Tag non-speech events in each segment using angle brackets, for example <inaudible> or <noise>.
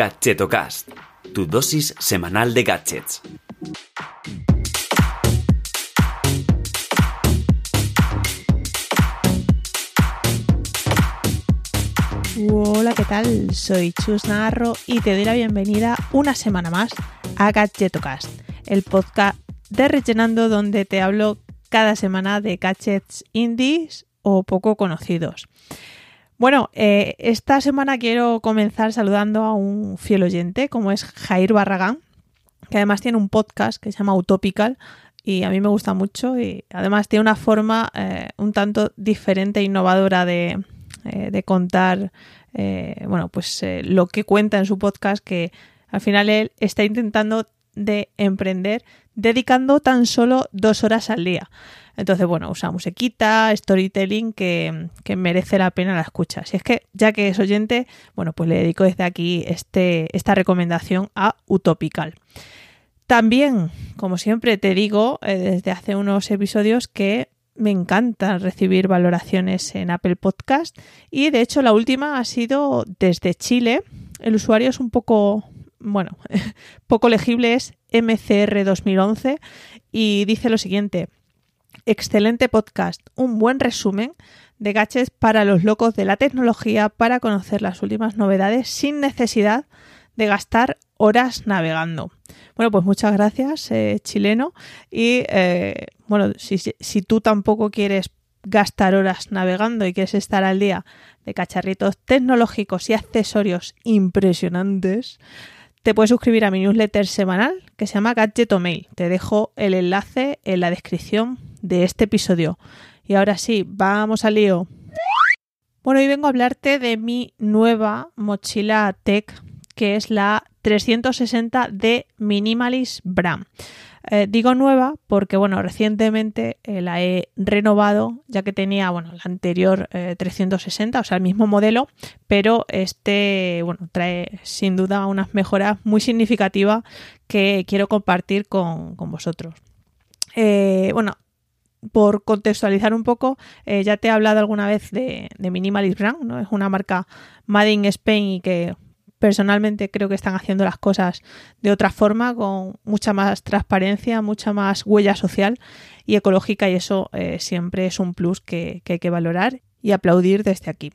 Gadgetocast, tu dosis semanal de gadgets. Hola, ¿qué tal? Soy Chus Narro y te doy la bienvenida una semana más a Gadgetocast, el podcast de Rellenando donde te hablo cada semana de gadgets indies o poco conocidos. Bueno, eh, esta semana quiero comenzar saludando a un fiel oyente como es Jair Barragán, que además tiene un podcast que se llama Utopical y a mí me gusta mucho y además tiene una forma eh, un tanto diferente e innovadora de, eh, de contar bueno, pues lo que cuenta en su podcast que al final él está intentando de emprender dedicando tan solo dos horas al día. Entonces, bueno, usa musiquita, storytelling que, merece la pena la escucha. Si es que, ya que es oyente, bueno, pues le dedico desde aquí este, esta recomendación a Utopical. También, como siempre te digo, eh, desde hace unos episodios que me encanta recibir valoraciones en Apple Podcast y de hecho la última ha sido desde Chile. El usuario es un poco, bueno, <laughs> poco legible, es MCR 2011 y dice lo siguiente. Excelente podcast, un buen resumen de gaches para los locos de la tecnología para conocer las últimas novedades sin necesidad de gastar horas navegando. Bueno, pues muchas gracias, eh, chileno. Y eh, bueno, si, si tú tampoco quieres gastar horas navegando y quieres estar al día de cacharritos tecnológicos y accesorios impresionantes, te puedes suscribir a mi newsletter semanal que se llama Gadget o Mail. Te dejo el enlace en la descripción de este episodio. Y ahora sí, vamos al lío. Bueno, hoy vengo a hablarte de mi nueva mochila tech, que es la 360 de Minimalist Brand. Eh, digo nueva porque, bueno, recientemente eh, la he renovado, ya que tenía, bueno, la anterior 360, eh, o sea, el mismo modelo, pero este, bueno, trae sin duda unas mejoras muy significativas que quiero compartir con, vosotros. bueno, por contextualizar un poco, ya te he hablado alguna vez de, Minimalist Brand, ¿no? Es una marca Made in Spain y que personalmente creo que están haciendo las cosas de otra forma, con mucha más transparencia, mucha más huella social y ecológica y eso eh, siempre es un plus que, hay que valorar y aplaudir desde aquí.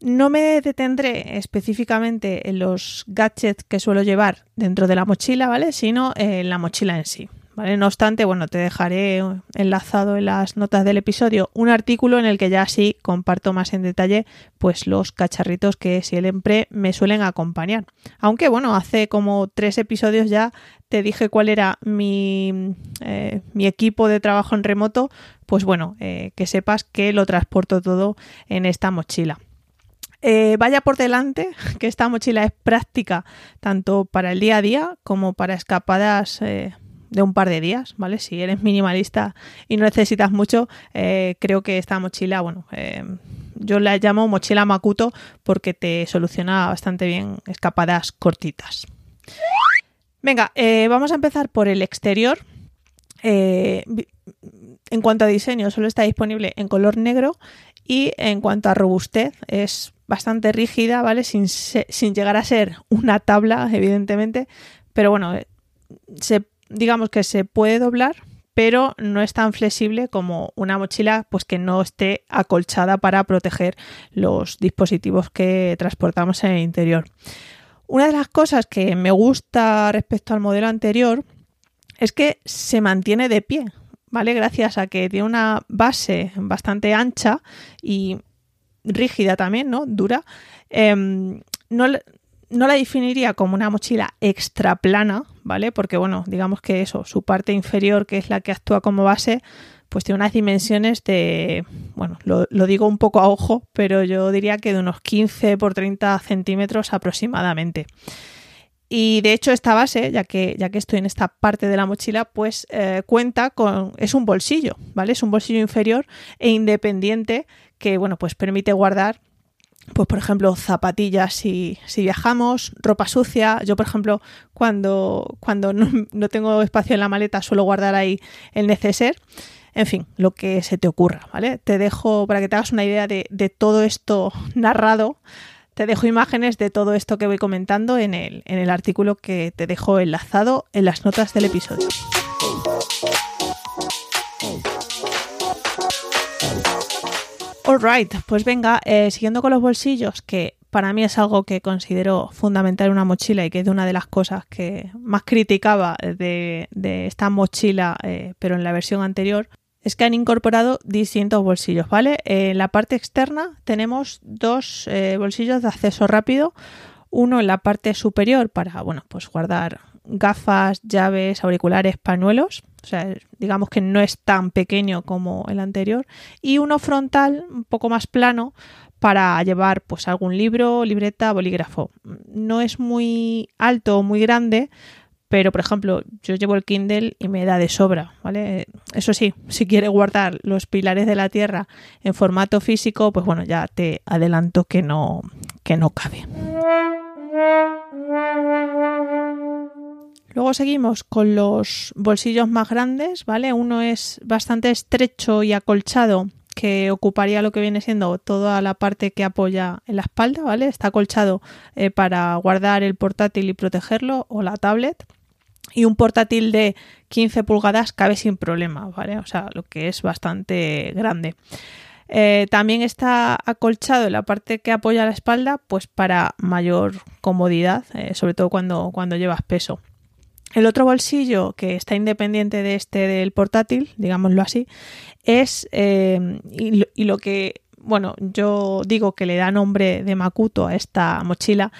No me detendré específicamente en los gadgets que suelo llevar dentro de la mochila, ¿vale? Sino en la mochila en sí. No obstante, bueno, te dejaré enlazado en las notas del episodio un artículo en el que ya sí comparto más en detalle pues los cacharritos que siempre me suelen acompañar. Aunque bueno, hace como tres episodios ya te dije cuál era mi, eh, equipo de trabajo en remoto, pues bueno, eh, que sepas que lo transporto todo en esta mochila. Eh, vaya por delante que esta mochila es práctica tanto para el día a día como para escapadas de un par de días, ¿vale? Si eres minimalista y no necesitas mucho, eh, creo que esta mochila, bueno, eh, yo la llamo mochila Makuto porque te soluciona bastante bien escapadas cortitas. Venga, eh, vamos a empezar por el exterior. en cuanto a diseño, solo está disponible en color negro y en cuanto a robustez, es bastante rígida, ¿vale? Sin, sin llegar a ser una tabla, evidentemente, pero bueno, se digamos que se puede doblar, pero no es tan flexible como una mochila pues que no esté acolchada para proteger los dispositivos que transportamos en el interior. Una de las cosas que me gusta respecto al modelo anterior es que se mantiene de pie, ¿vale? Gracias a que tiene una base bastante ancha y rígida también, ¿no? Dura. Em, no, no la definiría como una mochila extra plana, ¿vale? Porque, bueno, digamos que eso, su parte inferior, que es la que actúa como base, pues tiene unas dimensiones de, bueno, lo, digo un poco a ojo, pero yo diría que de unos 15 por 30 centímetros aproximadamente. Y de hecho esta base, ya que, ya que estoy en esta parte de la mochila, pues eh, cuenta con, es un bolsillo, ¿vale? Es un bolsillo inferior e independiente que, bueno, pues permite guardar pues por ejemplo zapatillas si, si, viajamos, ropa sucia. Yo por ejemplo cuando, cuando no, tengo espacio en la maleta suelo guardar ahí el neceser. En fin, lo que se te ocurra, ¿vale? Te dejo para que te hagas una idea de, todo esto narrado. Te dejo imágenes de todo esto que voy comentando en el, en el artículo que te dejo enlazado en las notas del episodio. Alright, pues venga, eh, siguiendo con los bolsillos, que para mí es algo que considero fundamental en una mochila y que es de una de las cosas que más criticaba de, esta mochila, eh, pero en la versión anterior, es que han incorporado distintos bolsillos, ¿vale? En la parte externa tenemos dos eh, bolsillos de acceso rápido, uno en la parte superior para, bueno, pues guardar gafas, llaves, auriculares, pañuelos. O sea, digamos que no es tan pequeño como el anterior. Y uno frontal, un poco más plano, para llevar pues algún libro, libreta, bolígrafo. No es muy alto o muy grande, pero por ejemplo, yo llevo el Kindle y me da de sobra, ¿vale? Eso sí, si quieres guardar los pilares de la Tierra en formato físico, pues bueno, ya te adelanto que no que no cabe. Luego seguimos con los bolsillos más grandes, ¿vale? Uno es bastante estrecho y acolchado, que ocuparía lo que viene siendo toda la parte que apoya en la espalda, ¿vale? Está acolchado eh, para guardar el portátil y protegerlo o la tablet. Y un portátil de 15 pulgadas cabe sin problema, ¿vale? O sea, lo que es bastante grande. Eh, también está acolchado en la parte que apoya la espalda, pues para mayor comodidad, eh, sobre todo cuando, cuando llevas peso. El otro bolsillo que está independiente de este del portátil, digámoslo así, es eh, y, lo, que bueno, yo digo que le da nombre de Makuto a esta mochila,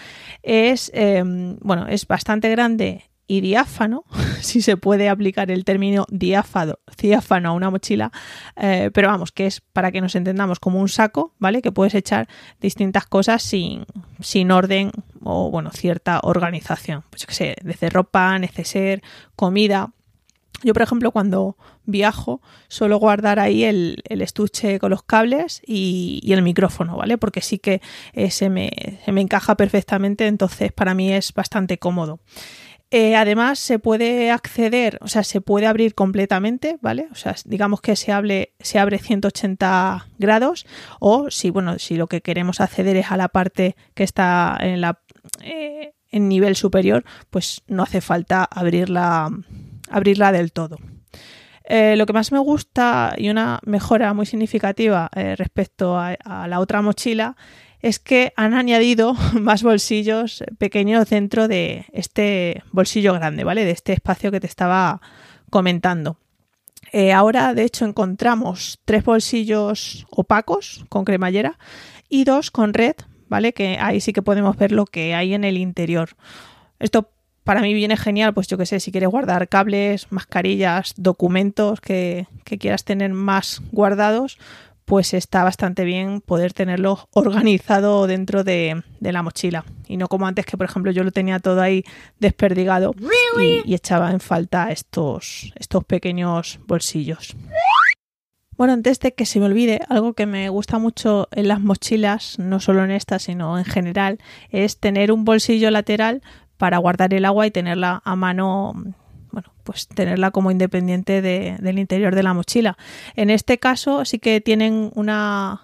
es, eh, bueno, es bastante grande y diáfano, <laughs> si se puede aplicar el término diáfano, diáfano a una mochila, eh, pero vamos, que es para que nos entendamos como un saco, ¿vale? Que puedes echar distintas cosas sin, sin orden o, bueno, cierta organización. Pues yo qué sé, desde ropa, neceser, comida. Yo, por ejemplo, cuando viajo, suelo guardar ahí el, estuche con los cables y, el micrófono, ¿vale? Porque sí que eh, se, me, se me encaja perfectamente, entonces para mí es bastante cómodo. Eh, además, se puede acceder, o sea, se puede abrir completamente, ¿vale? O sea, digamos que se, abre, se abre 180 grados o si, bueno, si lo que queremos acceder es a la parte que está en la eh, nivel superior, pues no hace falta abrirla, abrirla del todo. Eh, lo que más me gusta y una mejora muy significativa respecto a, la otra mochila es que han añadido <laughs> más bolsillos pequeños dentro de este bolsillo grande, ¿vale? De este espacio que te estaba comentando. Eh, ahora, de hecho, encontramos tres bolsillos opacos con cremallera y dos con red, ¿vale? Que ahí sí que podemos ver lo que hay en el interior. Esto para mí viene genial, pues yo que sé, si quieres guardar cables, mascarillas, documentos que quieras tener más guardados, pues está bastante bien poder tenerlo organizado dentro de, la mochila. Y no como antes que, por ejemplo, yo lo tenía todo ahí desperdigado y, echaba en falta estos, estos pequeños bolsillos. Bueno, antes de que se me olvide, algo que me gusta mucho en las mochilas, no solo en esta, sino en general, es tener un bolsillo lateral para guardar el agua y tenerla a mano bueno, pues tenerla como independiente del interior de la mochila. En este caso sí que tienen una,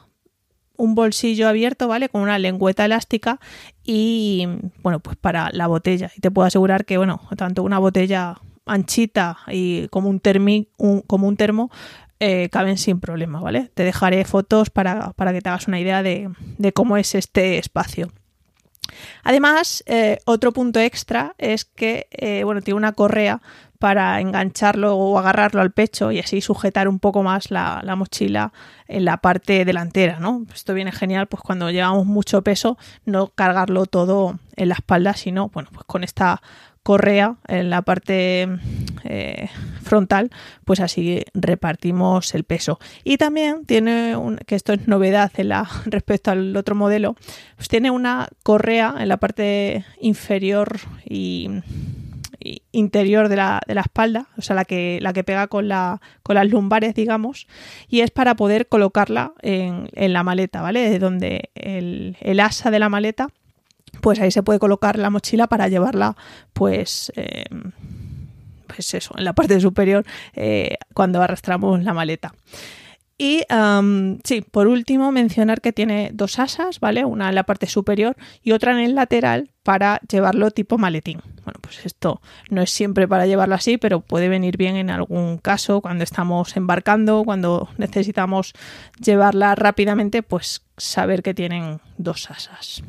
un bolsillo abierto, ¿vale? Con una lengüeta elástica y, bueno, pues para la botella. Y te puedo asegurar que, bueno, tanto una botella anchita y como un, como un termo eh, caben sin problema, ¿vale? Te dejaré fotos para, que te hagas una idea de, de cómo es este espacio. Además, eh, otro punto extra es que eh, bueno, tiene una correa para engancharlo o agarrarlo al pecho y así sujetar un poco más la, mochila en la parte delantera, ¿no? Esto viene genial pues cuando llevamos mucho peso, no cargarlo todo en la espalda, sino bueno, pues con esta correa en la parte eh, frontal, pues así repartimos el peso. Y también tiene, un, que esto es novedad en la, <laughs> respecto al otro modelo, pues tiene una correa en la parte inferior y interior de la, de la, espalda, o sea, la que, la que pega con, la, con las lumbares, digamos, y es para poder colocarla en, en la maleta, ¿vale? De donde el, el asa de la maleta pues ahí se puede colocar la mochila para llevarla pues eh, pues eso en la parte superior eh, cuando arrastramos la maleta Y sí, por último, mencionar que tiene dos asas, ¿vale? Una en la parte superior y otra en el lateral para llevarlo tipo maletín. Bueno, pues esto no es siempre para llevarlo así, pero puede venir bien en algún caso cuando estamos embarcando, cuando necesitamos llevarla rápidamente, pues saber que tienen dos asas.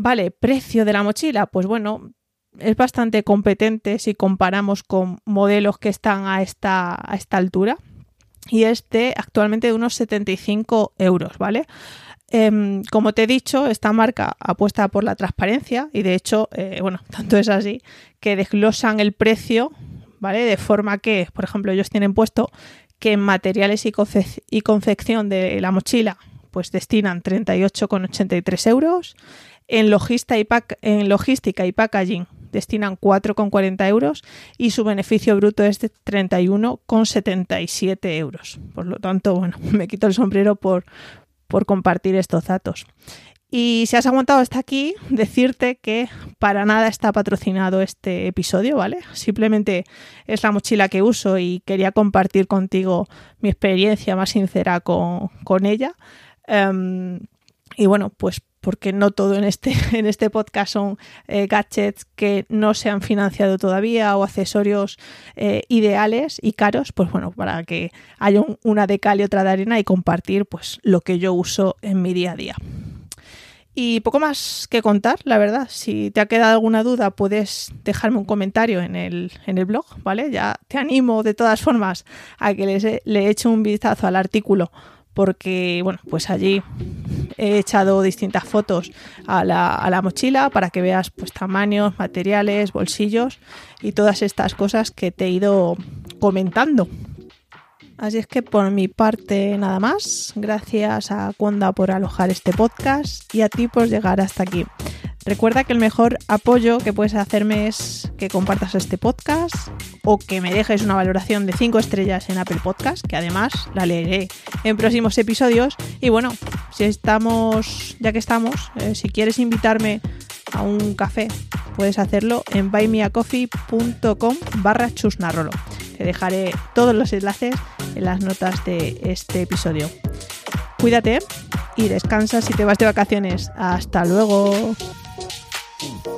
Vale, precio de la mochila, pues bueno, es bastante competente si comparamos con modelos que están a esta, altura y este actualmente de unos 75 euros, ¿vale? Em, como te he dicho, esta marca apuesta por la transparencia y de hecho, eh, bueno, <laughs> tanto es así que desglosan el precio, ¿vale? De forma que, por ejemplo, ellos tienen puesto que en materiales y, y confección de la mochila pues destinan 38,83 euros, en, logística y en logística y packaging destinan 4,40 euros y su beneficio bruto es de 31,77 euros. Por lo tanto, bueno, <laughs> me quito el sombrero por, por compartir estos datos. Y si has aguantado hasta aquí, decirte que para nada está patrocinado este episodio, ¿vale? Simplemente es la mochila que uso y quería compartir contigo mi experiencia más sincera con, ella. Em, y bueno, pues porque no todo en este, <laughs> en este podcast son eh, gadgets que no se han financiado todavía o accesorios eh, ideales y caros, pues bueno, para que haya una de cal y otra de arena y compartir pues lo que yo uso en mi día a día. Y poco más que contar, la verdad. Si te ha quedado alguna duda, puedes dejarme un comentario en el, en el blog, ¿vale? Ya te animo de todas formas a que les, le eche un vistazo al artículo porque bueno, pues allí he echado distintas fotos a la, mochila para que veas pues tamaños, materiales, bolsillos y todas estas cosas que te he ido comentando. Así es que por mi parte nada más. Gracias a Conda por alojar este podcast y a ti por llegar hasta aquí. Recuerda que el mejor apoyo que puedes hacerme es que compartas este podcast o que me dejes una valoración de 5 estrellas en Apple Podcast, que además la leeré en próximos episodios. Y bueno, si estamos, ya que estamos, eh, si quieres invitarme a un café, puedes hacerlo en buymeacoffee.com barra chusnarrolo. Te dejaré todos los enlaces en las notas de este episodio. Cuídate y descansa si te vas de vacaciones. Hasta luego. Boom.